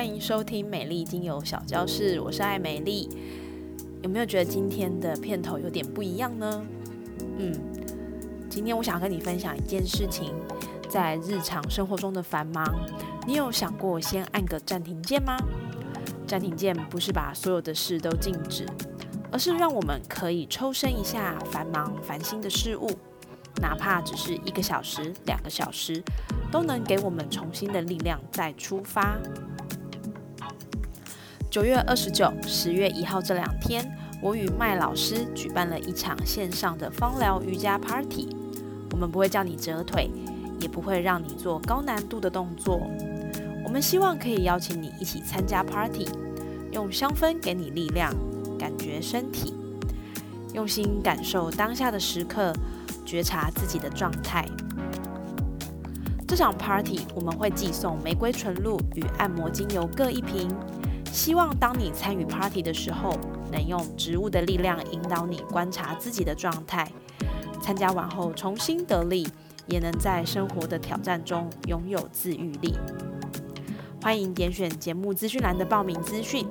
欢迎收听美丽精油小教室，我是爱美丽。有没有觉得今天的片头有点不一样呢？嗯，今天我想跟你分享一件事情，在日常生活中的繁忙，你有想过先按个暂停键吗？暂停键不是把所有的事都静止，而是让我们可以抽身一下繁忙烦心的事物，哪怕只是一个小时、两个小时，都能给我们重新的力量再出发。九月二十九、十月一号这两天，我与麦老师举办了一场线上的芳疗瑜伽 Party。我们不会叫你折腿，也不会让你做高难度的动作。我们希望可以邀请你一起参加 Party，用香氛给你力量，感觉身体，用心感受当下的时刻，觉察自己的状态。这场 Party 我们会寄送玫瑰纯露与按摩精油各一瓶。希望当你参与 party 的时候，能用植物的力量引导你观察自己的状态。参加完后重新得力，也能在生活的挑战中拥有自愈力。欢迎点选节目资讯栏的报名资讯，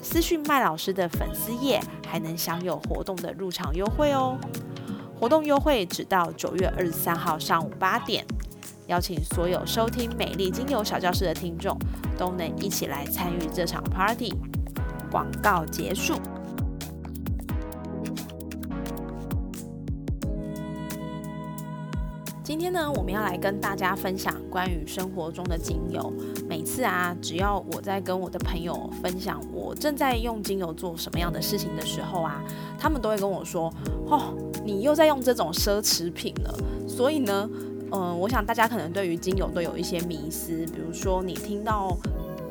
私讯麦老师的粉丝页，还能享有活动的入场优惠哦。活动优惠只到九月二十三号上午八点。邀请所有收听美丽精油小教室的听众，都能一起来参与这场 party。广告结束。今天呢，我们要来跟大家分享关于生活中的精油。每次啊，只要我在跟我的朋友分享我正在用精油做什么样的事情的时候啊，他们都会跟我说：“哦，你又在用这种奢侈品了。”所以呢。嗯，我想大家可能对于精油都有一些迷思，比如说你听到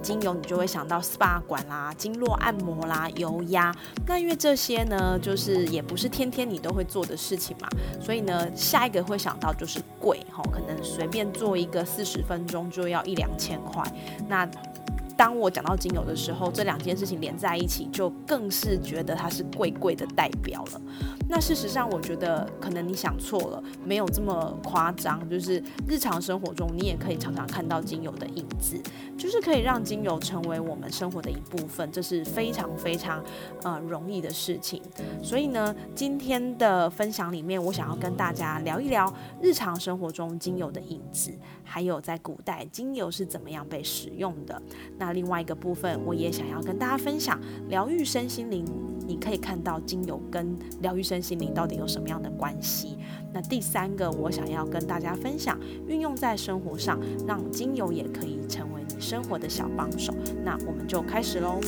精油，你就会想到 SPA 馆啦、经络按摩啦、油压。那因为这些呢，就是也不是天天你都会做的事情嘛，所以呢，下一个会想到就是贵吼，可能随便做一个四十分钟就要一两千块。那当我讲到精油的时候，这两件事情连在一起，就更是觉得它是贵贵的代表了。那事实上，我觉得可能你想错了，没有这么夸张。就是日常生活中，你也可以常常看到精油的影子，就是可以让精油成为我们生活的一部分，这是非常非常呃容易的事情。所以呢，今天的分享里面，我想要跟大家聊一聊日常生活中精油的影子，还有在古代精油是怎么样被使用的。那另外一个部分，我也想要跟大家分享疗愈身心灵。你可以看到精油跟疗愈身心灵到底有什么样的关系？那第三个，我想要跟大家分享，运用在生活上，让精油也可以成为你生活的小帮手。那我们就开始喽。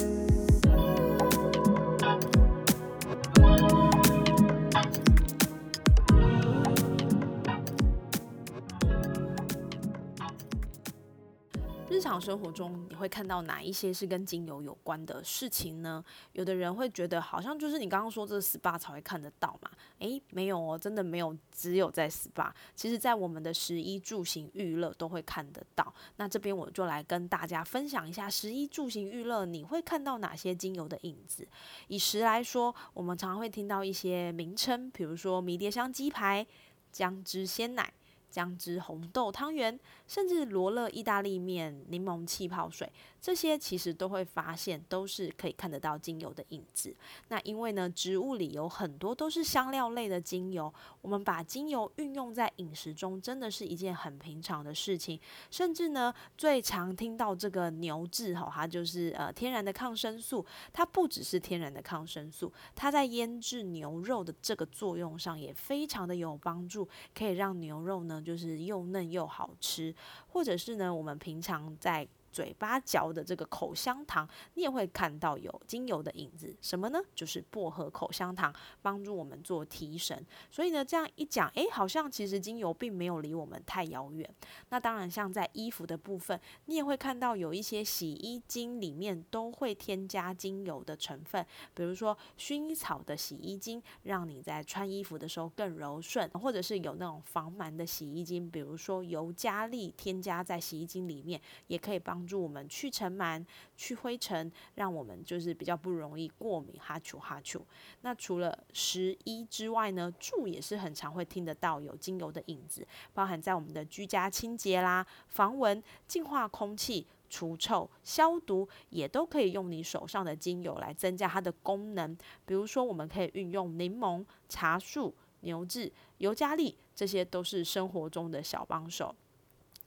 常生活中，你会看到哪一些是跟精油有关的事情呢？有的人会觉得，好像就是你刚刚说这 SPA 才会看得到嘛？诶，没有哦，真的没有，只有在 SPA。其实，在我们的食衣住行娱乐都会看得到。那这边我就来跟大家分享一下食衣住行娱乐，你会看到哪些精油的影子？以食来说，我们常常会听到一些名称，比如说迷迭香鸡排、姜汁鲜奶。姜汁红豆汤圆，甚至罗勒意大利面、柠檬气泡水，这些其实都会发现都是可以看得到精油的影子。那因为呢，植物里有很多都是香料类的精油，我们把精油运用在饮食中，真的是一件很平常的事情。甚至呢，最常听到这个牛至哈，它就是呃天然的抗生素。它不只是天然的抗生素，它在腌制牛肉的这个作用上也非常的有帮助，可以让牛肉呢。就是又嫩又好吃，或者是呢，我们平常在嘴巴嚼的这个口香糖，你也会看到有精油的影子。什么呢？就是薄荷口香糖，帮助我们做提神。所以呢，这样一讲，诶，好像其实精油并没有离我们太遥远。那当然，像在衣服的部分，你也会看到有一些洗衣精里面都会添加精油的成分，比如说薰衣草的洗衣精，让你在穿衣服的时候更柔顺；或者是有那种防螨的洗衣精，比如说尤加利，添加在洗衣精里面，也可以帮帮助我们去尘螨、去灰尘，让我们就是比较不容易过敏哈啾哈啾。那除了十一之外呢，住也是很常会听得到有精油的影子，包含在我们的居家清洁啦、防蚊、净化空气。除臭、消毒也都可以用你手上的精油来增加它的功能。比如说，我们可以运用柠檬、茶树、牛至、尤加利，这些都是生活中的小帮手。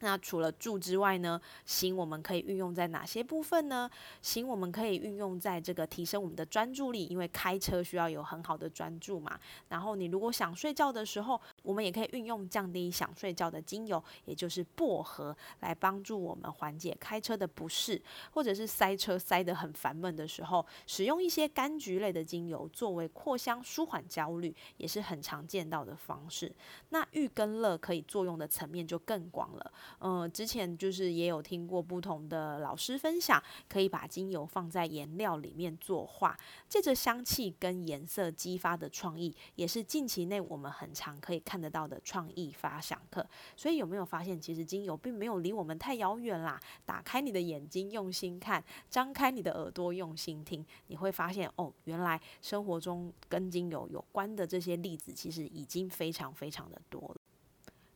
那除了住之外呢，行我们可以运用在哪些部分呢？行我们可以运用在这个提升我们的专注力，因为开车需要有很好的专注嘛。然后你如果想睡觉的时候，我们也可以运用降低想睡觉的精油，也就是薄荷，来帮助我们缓解开车的不适，或者是塞车塞得很烦闷的时候，使用一些柑橘类的精油作为扩香舒缓焦虑，也是很常见到的方式。那玉根乐可以作用的层面就更广了。嗯，之前就是也有听过不同的老师分享，可以把精油放在颜料里面作画，借着香气跟颜色激发的创意，也是近期内我们很常可以看看得到的创意发想课。所以有没有发现，其实精油并没有离我们太遥远啦？打开你的眼睛，用心看；张开你的耳朵，用心听，你会发现哦，原来生活中跟精油有关的这些例子，其实已经非常非常的多了。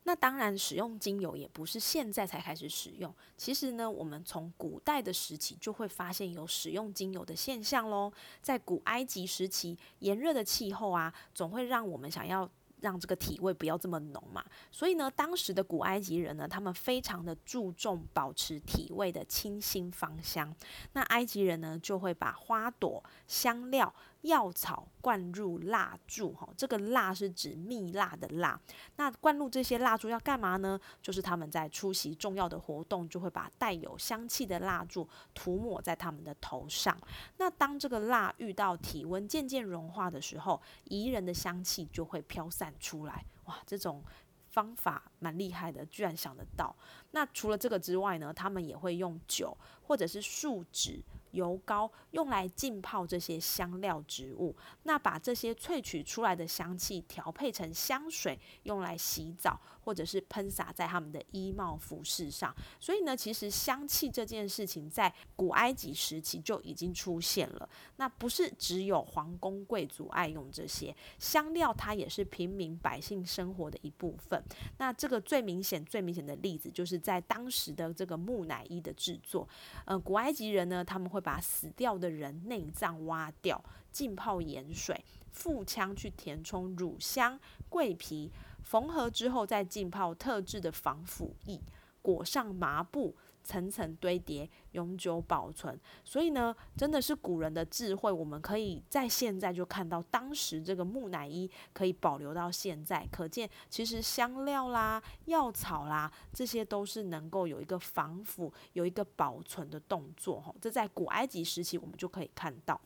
那当然，使用精油也不是现在才开始使用。其实呢，我们从古代的时期就会发现有使用精油的现象喽。在古埃及时期，炎热的气候啊，总会让我们想要让这个体味不要这么浓嘛。所以呢，当时的古埃及人呢，他们非常的注重保持体味的清新芳香。那埃及人呢，就会把花朵、香料。药草灌入蜡烛，哈，这个蜡是指蜜蜡的蜡。那灌入这些蜡烛要干嘛呢？就是他们在出席重要的活动，就会把带有香气的蜡烛涂抹在他们的头上。那当这个蜡遇到体温渐渐融化的时候，宜人的香气就会飘散出来。哇，这种方法蛮厉害的，居然想得到。那除了这个之外呢，他们也会用酒或者是树脂。油膏用来浸泡这些香料植物，那把这些萃取出来的香气调配成香水，用来洗澡或者是喷洒在他们的衣帽服饰上。所以呢，其实香气这件事情在古埃及时期就已经出现了。那不是只有皇宫贵族爱用这些香料，它也是平民百姓生活的一部分。那这个最明显、最明显的例子，就是在当时的这个木乃伊的制作。嗯，古埃及人呢，他们会把死掉的人内脏挖掉，浸泡盐水，腹腔去填充乳香、桂皮，缝合之后再浸泡特制的防腐液，裹上麻布。层层堆叠，永久保存。所以呢，真的是古人的智慧。我们可以在现在就看到，当时这个木乃伊可以保留到现在，可见其实香料啦、药草啦，这些都是能够有一个防腐、有一个保存的动作。哈，这在古埃及时期我们就可以看到。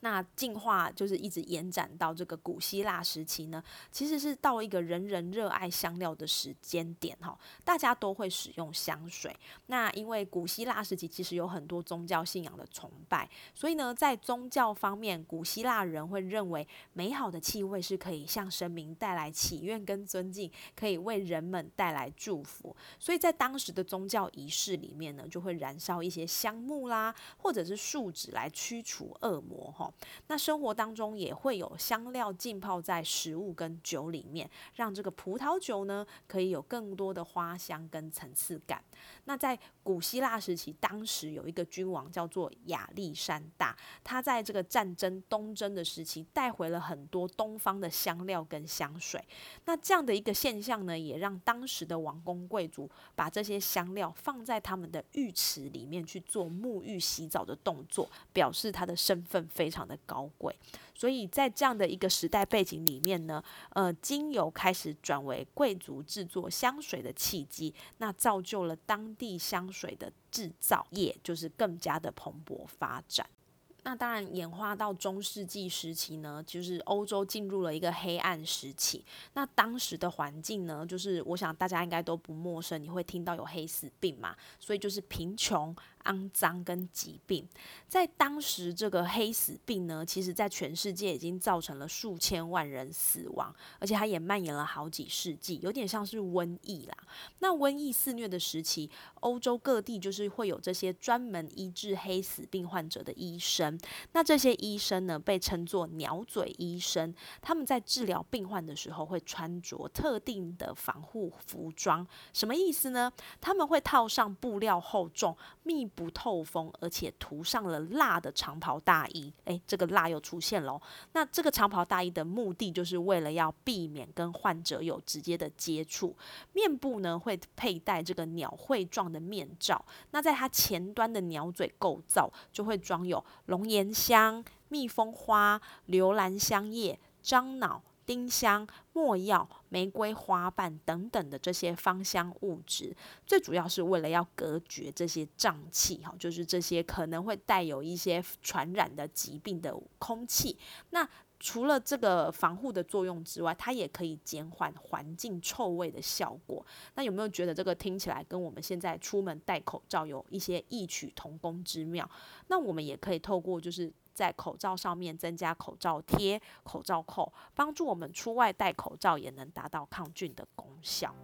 那进化就是一直延展到这个古希腊时期呢，其实是到一个人人热爱香料的时间点哈，大家都会使用香水。那因为古希腊时期其实有很多宗教信仰的崇拜，所以呢，在宗教方面，古希腊人会认为美好的气味是可以向神明带来祈愿跟尊敬，可以为人们带来祝福。所以在当时的宗教仪式里面呢，就会燃烧一些香木啦，或者是树脂来驱除恶魔。哈，那生活当中也会有香料浸泡在食物跟酒里面，让这个葡萄酒呢可以有更多的花香跟层次感。那在古希腊时期，当时有一个君王叫做亚历山大，他在这个战争东征的时期带回了很多东方的香料跟香水。那这样的一个现象呢，也让当时的王公贵族把这些香料放在他们的浴池里面去做沐浴洗澡的动作，表示他的身份。非常的高贵，所以在这样的一个时代背景里面呢，呃，精油开始转为贵族制作香水的契机，那造就了当地香水的制造业就是更加的蓬勃发展。那当然，演化到中世纪时期呢，就是欧洲进入了一个黑暗时期。那当时的环境呢，就是我想大家应该都不陌生，你会听到有黑死病嘛，所以就是贫穷。肮脏跟疾病，在当时这个黑死病呢，其实在全世界已经造成了数千万人死亡，而且它也蔓延了好几世纪，有点像是瘟疫啦。那瘟疫肆虐的时期，欧洲各地就是会有这些专门医治黑死病患者的医生。那这些医生呢，被称作鸟嘴医生。他们在治疗病患的时候，会穿着特定的防护服装。什么意思呢？他们会套上布料厚重、密。不透风，而且涂上了蜡的长袍大衣。诶，这个蜡又出现喽。那这个长袍大衣的目的，就是为了要避免跟患者有直接的接触。面部呢，会佩戴这个鸟喙状的面罩。那在它前端的鸟嘴构造，就会装有龙涎香、蜜蜂花、留兰香叶、樟脑。丁香、没药、玫瑰花瓣等等的这些芳香物质，最主要是为了要隔绝这些瘴气，哈，就是这些可能会带有一些传染的疾病的空气。那除了这个防护的作用之外，它也可以减缓环境臭味的效果。那有没有觉得这个听起来跟我们现在出门戴口罩有一些异曲同工之妙？那我们也可以透过就是。在口罩上面增加口罩贴、口罩扣，帮助我们出外戴口罩也能达到抗菌的功效。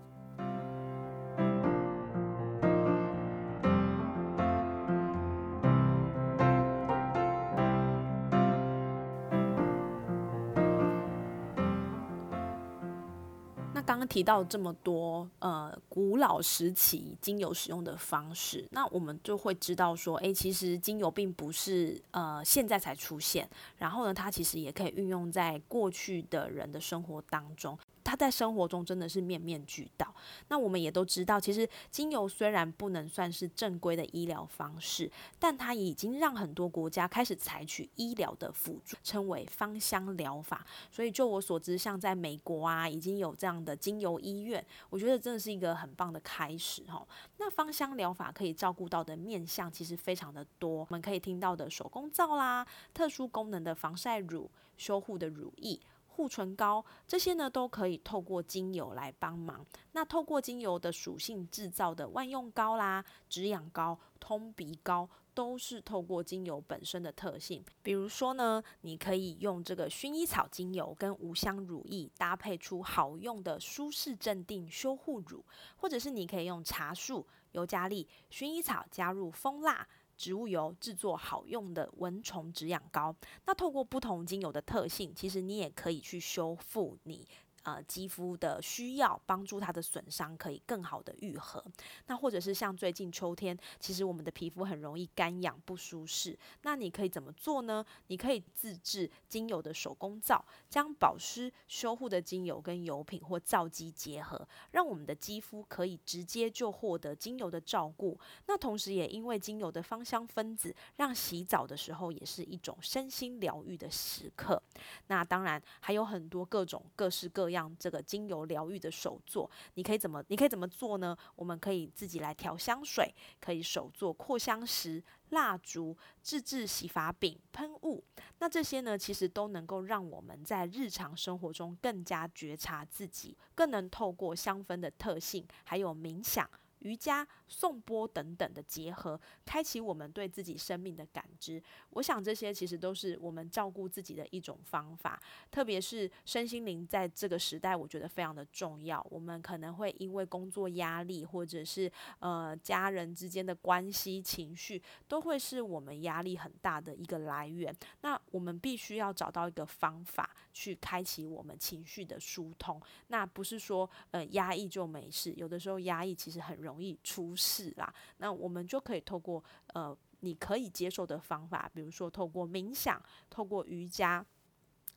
刚刚提到这么多，呃，古老时期精油使用的方式，那我们就会知道说，诶，其实精油并不是呃现在才出现，然后呢，它其实也可以运用在过去的人的生活当中。它在生活中真的是面面俱到。那我们也都知道，其实精油虽然不能算是正规的医疗方式，但它已经让很多国家开始采取医疗的辅助，称为芳香疗法。所以就我所知，像在美国啊，已经有这样的精油医院，我觉得真的是一个很棒的开始哈。那芳香疗法可以照顾到的面向其实非常的多，我们可以听到的手工皂啦，特殊功能的防晒乳，修护的乳液。护唇膏这些呢，都可以透过精油来帮忙。那透过精油的属性制造的万用膏啦、止痒膏、通鼻膏，都是透过精油本身的特性。比如说呢，你可以用这个薰衣草精油跟无香乳液搭配出好用的舒适镇定修护乳，或者是你可以用茶树、尤加利、薰衣草加入蜂蜡。植物油制作好用的蚊虫止痒膏，那透过不同精油的特性，其实你也可以去修复你。呃，肌肤的需要帮助它的损伤可以更好的愈合。那或者是像最近秋天，其实我们的皮肤很容易干痒不舒适。那你可以怎么做呢？你可以自制精油的手工皂，将保湿修护的精油跟油品或皂基结合，让我们的肌肤可以直接就获得精油的照顾。那同时也因为精油的芳香分子，让洗澡的时候也是一种身心疗愈的时刻。那当然还有很多各种各式各样。像这个精油疗愈的手作，你可以怎么？你可以怎么做呢？我们可以自己来调香水，可以手做扩香石、蜡烛、自制洗发饼、喷雾。那这些呢，其实都能够让我们在日常生活中更加觉察自己，更能透过香氛的特性，还有冥想。瑜伽、颂钵等等的结合，开启我们对自己生命的感知。我想这些其实都是我们照顾自己的一种方法，特别是身心灵在这个时代，我觉得非常的重要。我们可能会因为工作压力，或者是呃家人之间的关系、情绪，都会是我们压力很大的一个来源。那我们必须要找到一个方法，去开启我们情绪的疏通。那不是说呃压抑就没事，有的时候压抑其实很。容易出事啦，那我们就可以透过呃你可以接受的方法，比如说透过冥想、透过瑜伽、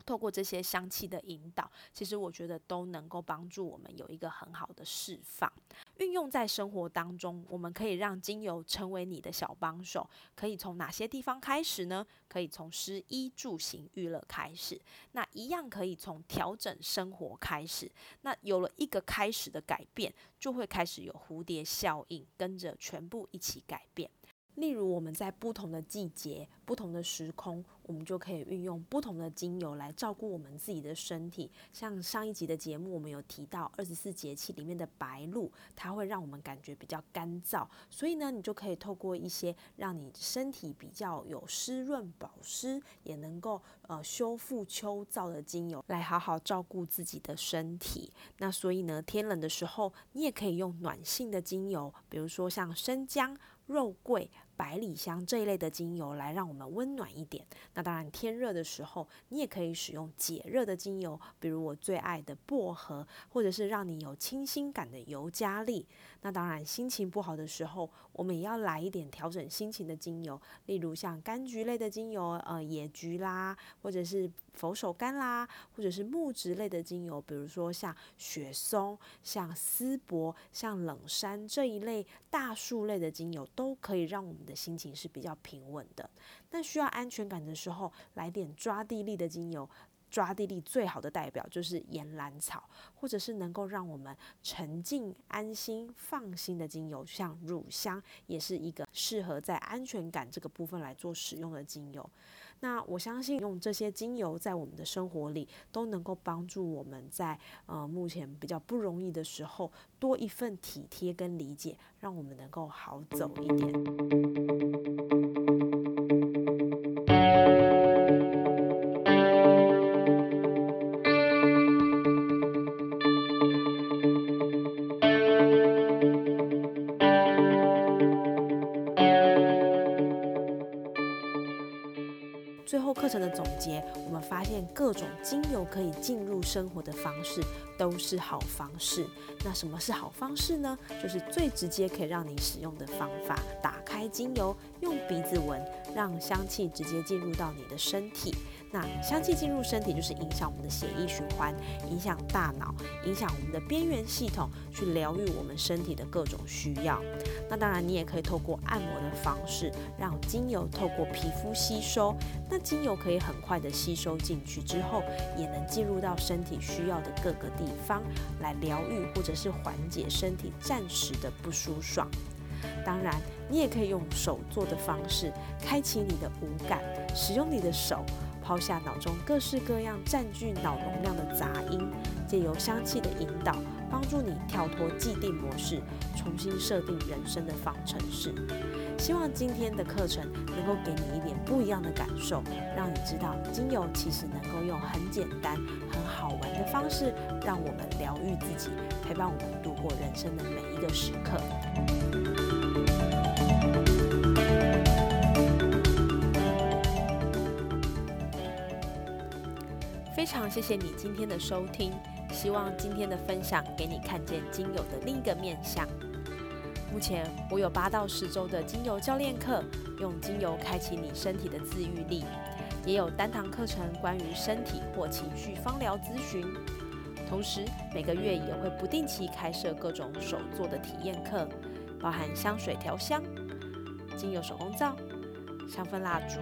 透过这些香气的引导，其实我觉得都能够帮助我们有一个很好的释放。运用在生活当中，我们可以让精油成为你的小帮手。可以从哪些地方开始呢？可以从食衣住行娱乐开始，那一样可以从调整生活开始。那有了一个开始的改变，就会开始有蝴蝶效应，跟着全部一起改变。例如，我们在不同的季节、不同的时空，我们就可以运用不同的精油来照顾我们自己的身体。像上一集的节目，我们有提到二十四节气里面的白露，它会让我们感觉比较干燥，所以呢，你就可以透过一些让你身体比较有湿润、保湿，也能够呃修复秋燥的精油，来好好照顾自己的身体。那所以呢，天冷的时候，你也可以用暖性的精油，比如说像生姜、肉桂。百里香这一类的精油来让我们温暖一点。那当然，天热的时候，你也可以使用解热的精油，比如我最爱的薄荷，或者是让你有清新感的尤加利。那当然，心情不好的时候，我们也要来一点调整心情的精油，例如像柑橘类的精油，呃，野菊啦，或者是佛手柑啦，或者是木质类的精油，比如说像雪松、像丝柏、像冷杉这一类大树类的精油，都可以让我们的心情是比较平稳的。那需要安全感的时候，来点抓地力的精油。抓地力最好的代表就是岩兰草，或者是能够让我们沉静、安心、放心的精油，像乳香，也是一个适合在安全感这个部分来做使用的精油。那我相信用这些精油在我们的生活里，都能够帮助我们在呃目前比较不容易的时候，多一份体贴跟理解，让我们能够好走一点。最后课程的总结，我们发现各种精油可以进入生活的方式都是好方式。那什么是好方式呢？就是最直接可以让你使用的方法：打开精油，用鼻子闻，让香气直接进入到你的身体。那香气进入身体，就是影响我们的血液循环，影响大脑，影响我们的边缘系统，去疗愈我们身体的各种需要。那当然，你也可以透过按摩的方式，让精油透过皮肤吸收。那精油可以很快的吸收进去之后，也能进入到身体需要的各个地方，来疗愈或者是缓解身体暂时的不舒爽。当然，你也可以用手做的方式，开启你的五感，使用你的手。抛下脑中各式各样占据脑容量的杂音，借由香气的引导，帮助你跳脱既定模式，重新设定人生的方程式。希望今天的课程能够给你一点不一样的感受，让你知道精油其实能够用很简单、很好玩的方式，让我们疗愈自己，陪伴我们度过人生的每一个时刻。非常谢谢你今天的收听，希望今天的分享给你看见精油的另一个面相。目前我有八到十周的精油教练课，用精油开启你身体的自愈力，也有单堂课程关于身体或情绪芳疗咨询。同时每个月也会不定期开设各种手作的体验课，包含香水调香、精油手工皂、香氛蜡烛、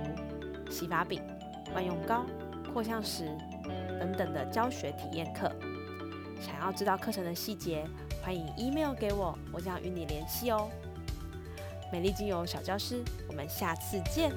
洗发饼、万用膏、扩香石。等等的教学体验课，想要知道课程的细节，欢迎 email 给我，我将与你联系哦。美丽精油小教师，我们下次见。